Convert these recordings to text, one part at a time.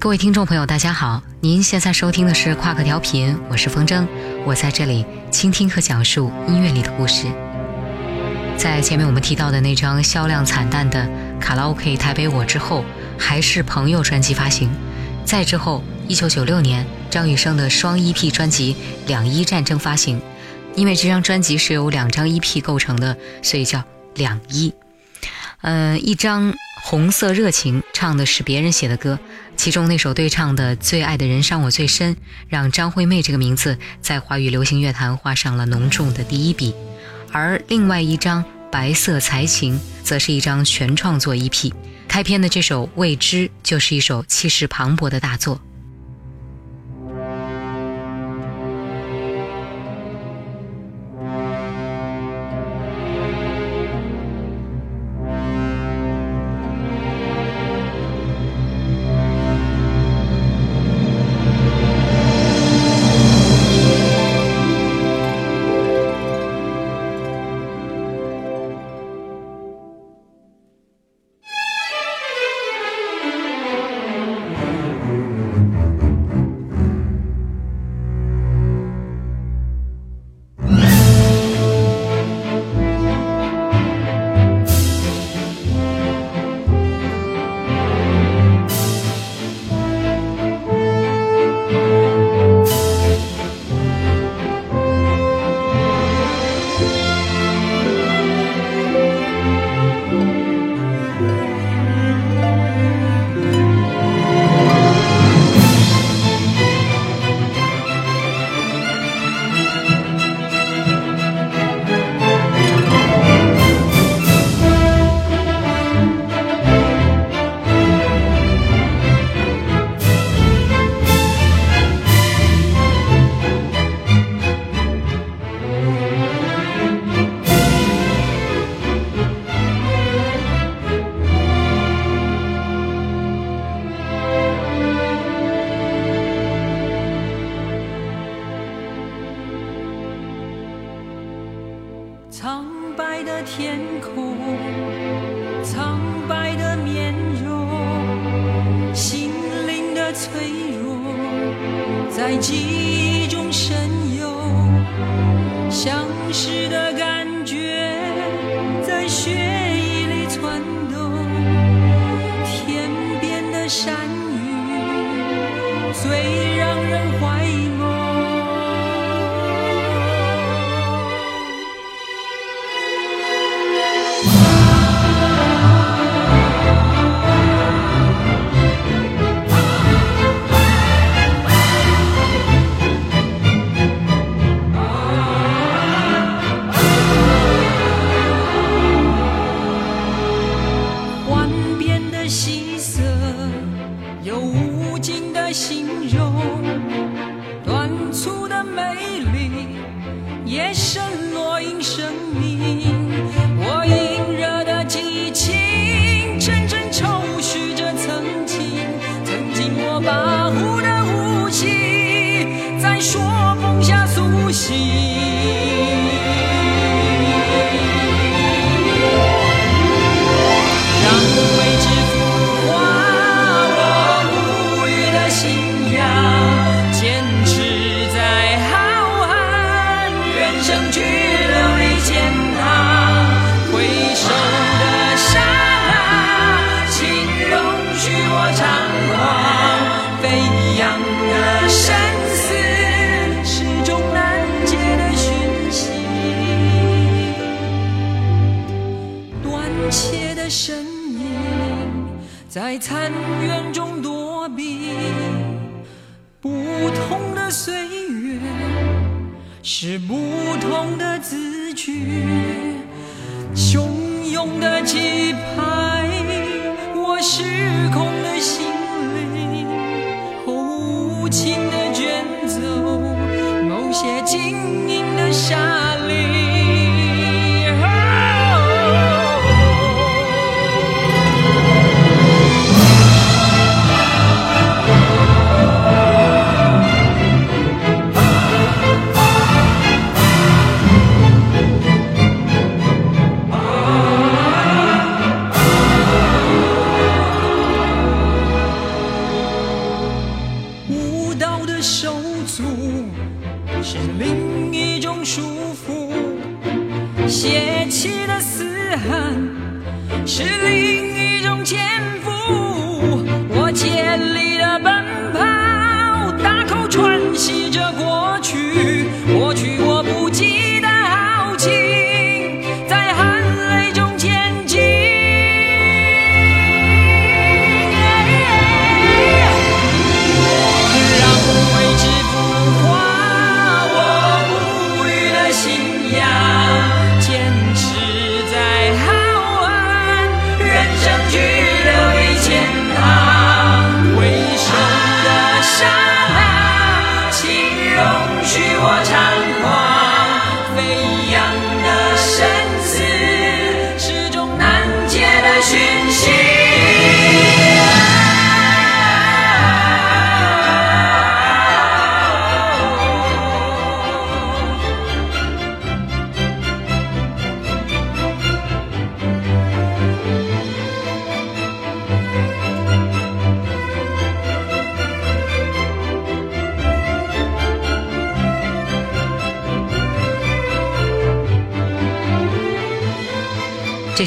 各位听众朋友，大家好！您现在收听的是跨克调频，我是风筝，我在这里倾听和讲述音乐里的故事。在前面我们提到的那张销量惨淡的《卡拉 OK 台北我》之后，还是朋友专辑发行。再之后，一九九六年，张雨生的双 EP 专辑《两伊战争》发行。因为这张专辑是由两张 EP 构成的，所以叫两伊。嗯，一张。红色热情唱的是别人写的歌，其中那首对唱的《最爱的人伤我最深》，让张惠妹这个名字在华语流行乐坛画上了浓重的第一笔。而另外一张《白色才情》则是一张全创作 EP，开篇的这首《未知》就是一首气势磅礴的大作。脆弱在今夜深在残垣中躲避，不同的岁月是不同的字句，汹涌的气派，我失控的心灵，无情的卷走某些晶莹的沙足，是另一种束缚；泄气的嘶喊，是另一种潜负。我竭力的奔跑，大口喘息。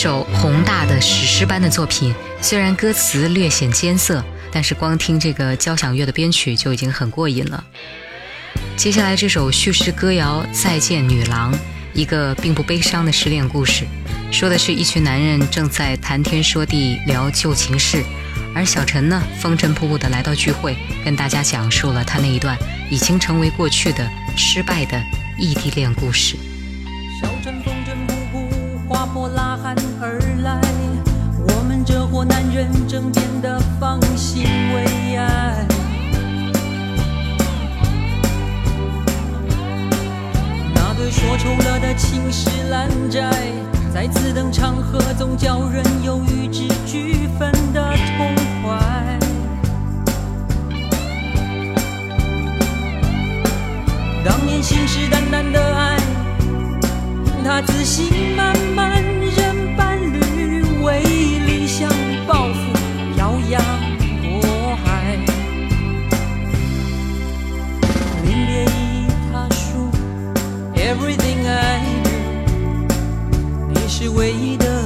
首宏大的史诗般的作品，虽然歌词略显艰涩，但是光听这个交响乐的编曲就已经很过瘾了。接下来这首叙事歌谣《再见女郎》，一个并不悲伤的失恋故事，说的是一群男人正在谈天说地聊旧情事，而小陈呢，风尘仆仆的来到聚会，跟大家讲述了他那一段已经成为过去的失败的异地恋故事。小镇风，喊而来。我们这伙男人正变得方兴未艾。那对说丑了的情史烂债，在此等场合总叫人有与之俱分的痛快。当年信誓旦旦的爱。他自信满满，：“Everything I do，你是唯一的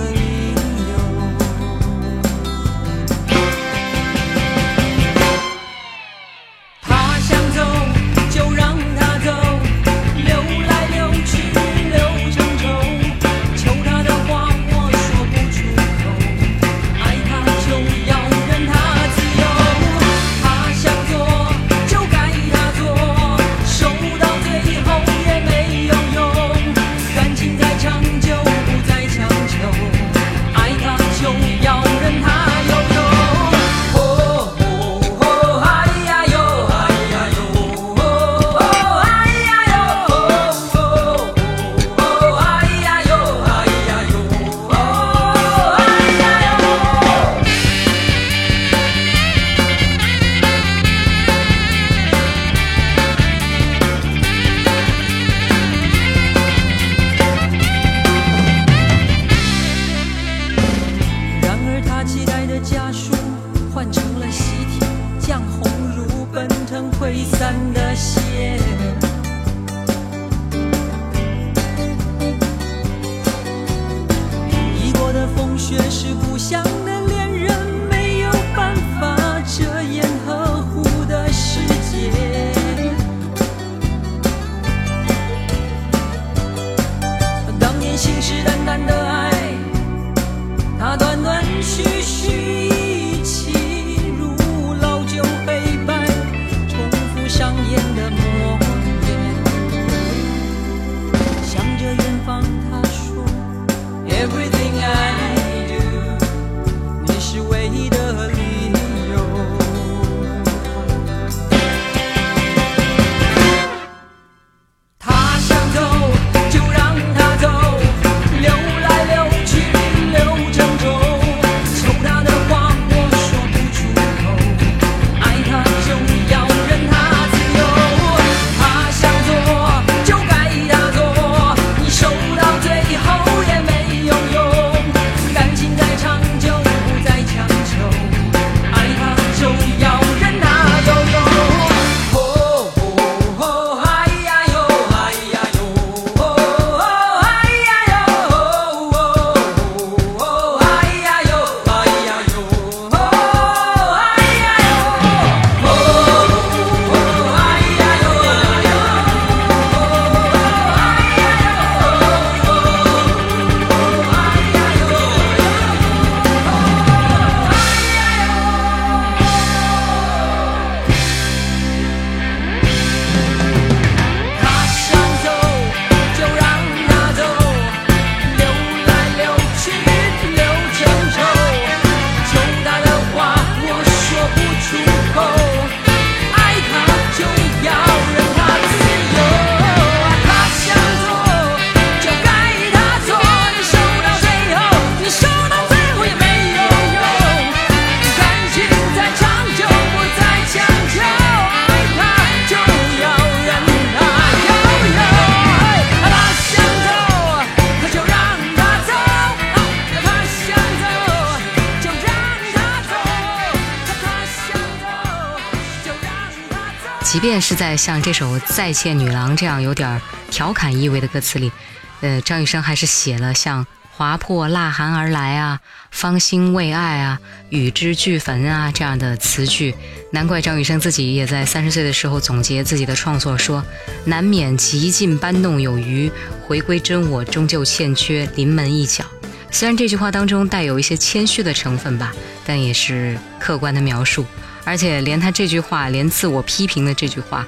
即便是在像这首《再见女郎》这样有点调侃意味的歌词里，呃，张雨生还是写了像“划破蜡寒而来啊，芳心为爱啊，与之俱焚啊”这样的词句。难怪张雨生自己也在三十岁的时候总结自己的创作说：“难免极尽搬弄有余，回归真我终究欠缺临门一脚。”虽然这句话当中带有一些谦虚的成分吧，但也是客观的描述。而且连他这句话，连自我批评的这句话，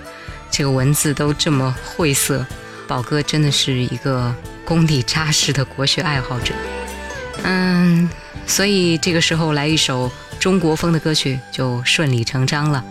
这个文字都这么晦涩。宝哥真的是一个功底扎实的国学爱好者。嗯，所以这个时候来一首中国风的歌曲就顺理成章了。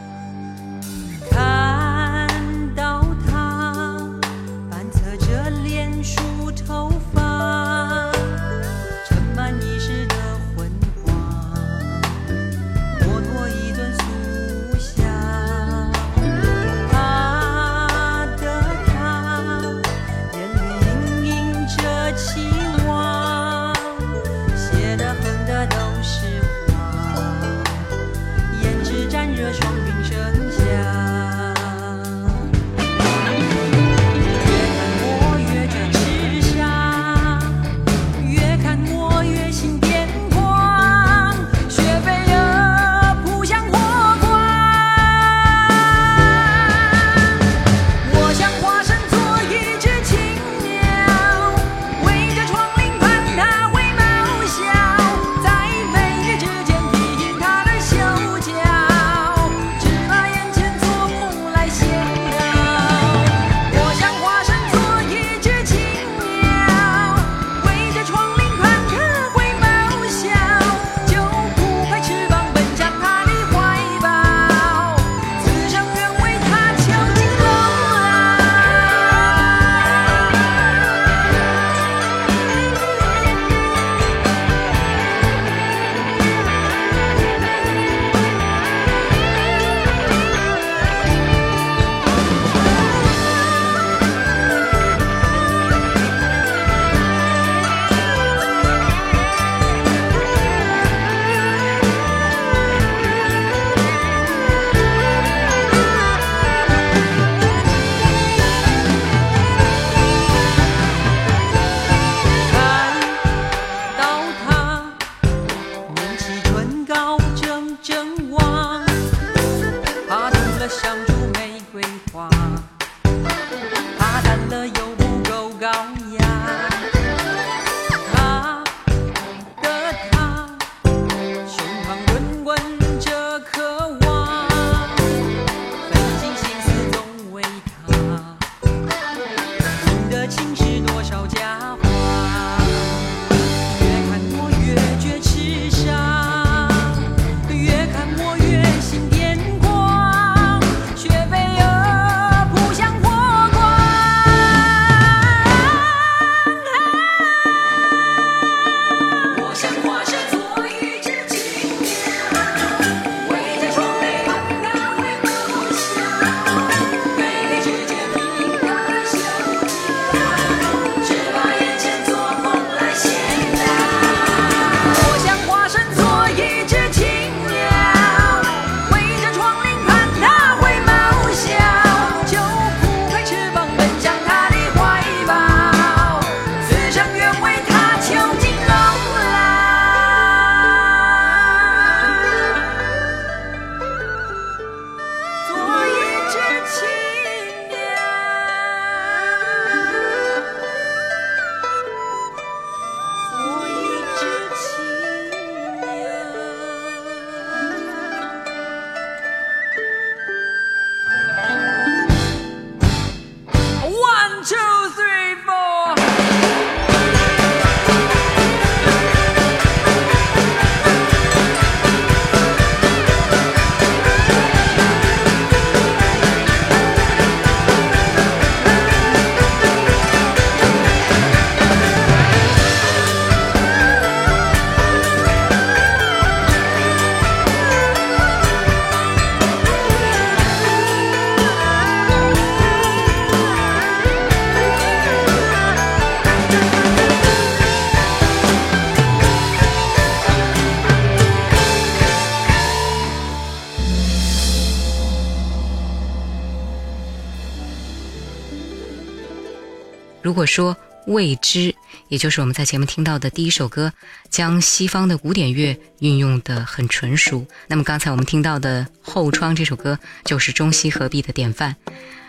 如果说未知，也就是我们在节目听到的第一首歌，将西方的古典乐运用的很纯熟，那么刚才我们听到的《后窗》这首歌就是中西合璧的典范。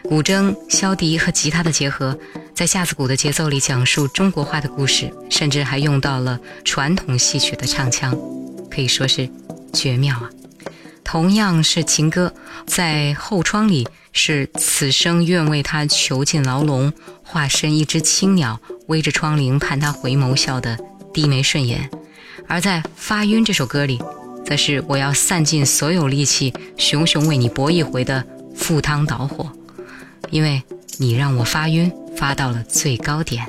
古筝、箫笛和吉他的结合，在架子鼓的节奏里讲述中国话的故事，甚至还用到了传统戏曲的唱腔，可以说是绝妙啊！同样是情歌，在后窗里是此生愿为他囚禁牢笼，化身一只青鸟，偎着窗棂盼他回眸笑的低眉顺眼；而在发晕这首歌里，则是我要散尽所有力气，熊熊为你搏一回的赴汤蹈火。因为你让我发晕，发到了最高点。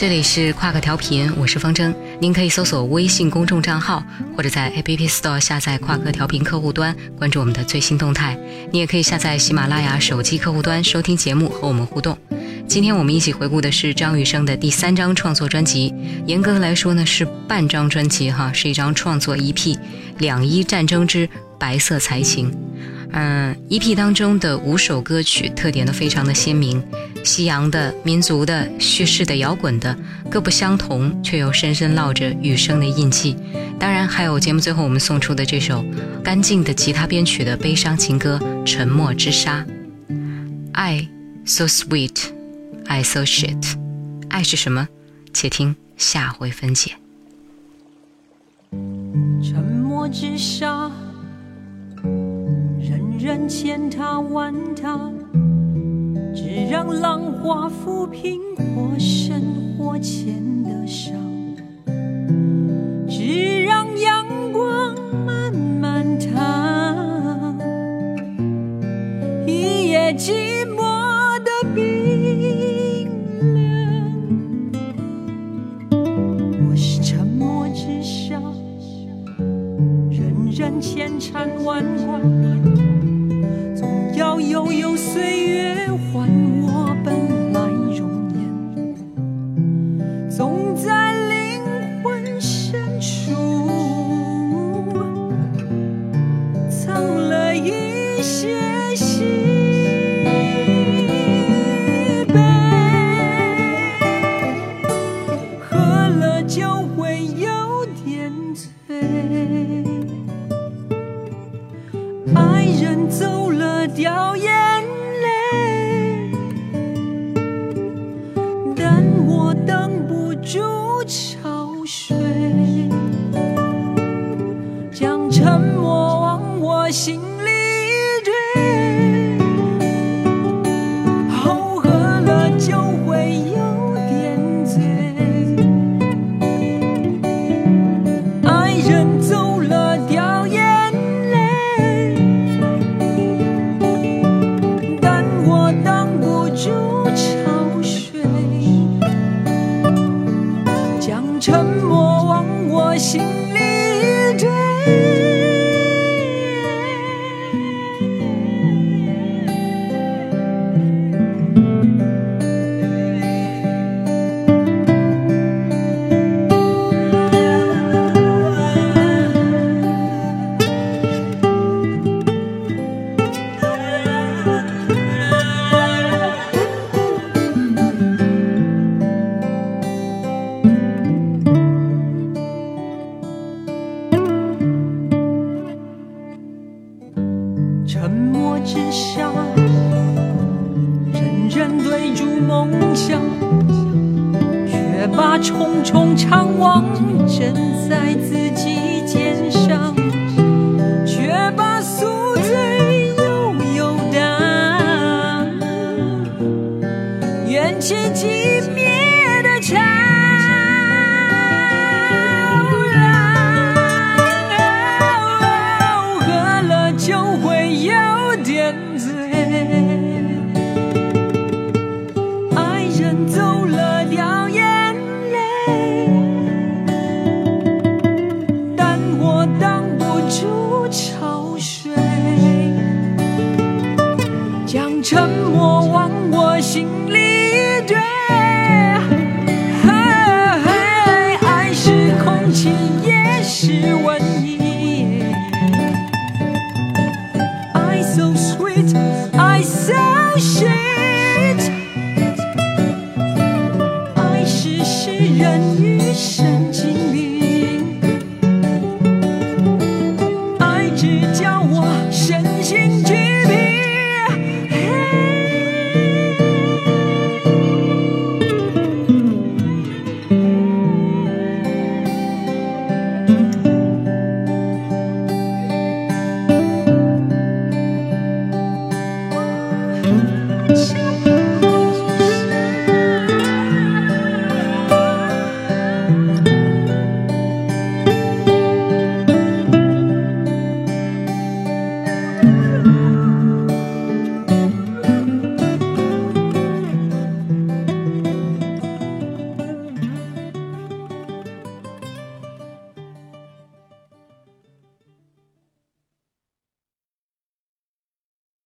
这里是跨克调频，我是方筝。您可以搜索微信公众账号，或者在 App Store 下载跨克调频客户端，关注我们的最新动态。你也可以下载喜马拉雅手机客户端收听节目和我们互动。今天我们一起回顾的是张雨生的第三张创作专辑，严格来说呢是半张专辑哈，是一张创作 EP《两伊战争之白色才情》。嗯，EP 当中的五首歌曲特点都非常的鲜明，西洋的、民族的、叙事的、摇滚的，各不相同，却又深深烙着雨生的印记。当然，还有节目最后我们送出的这首干净的吉他编曲的悲伤情歌《沉默之沙》。爱，so sweet，爱，so shit，爱是什么？且听下回分解。沉默之沙。人千他万他，只让浪花抚平或深或浅的伤，见几面。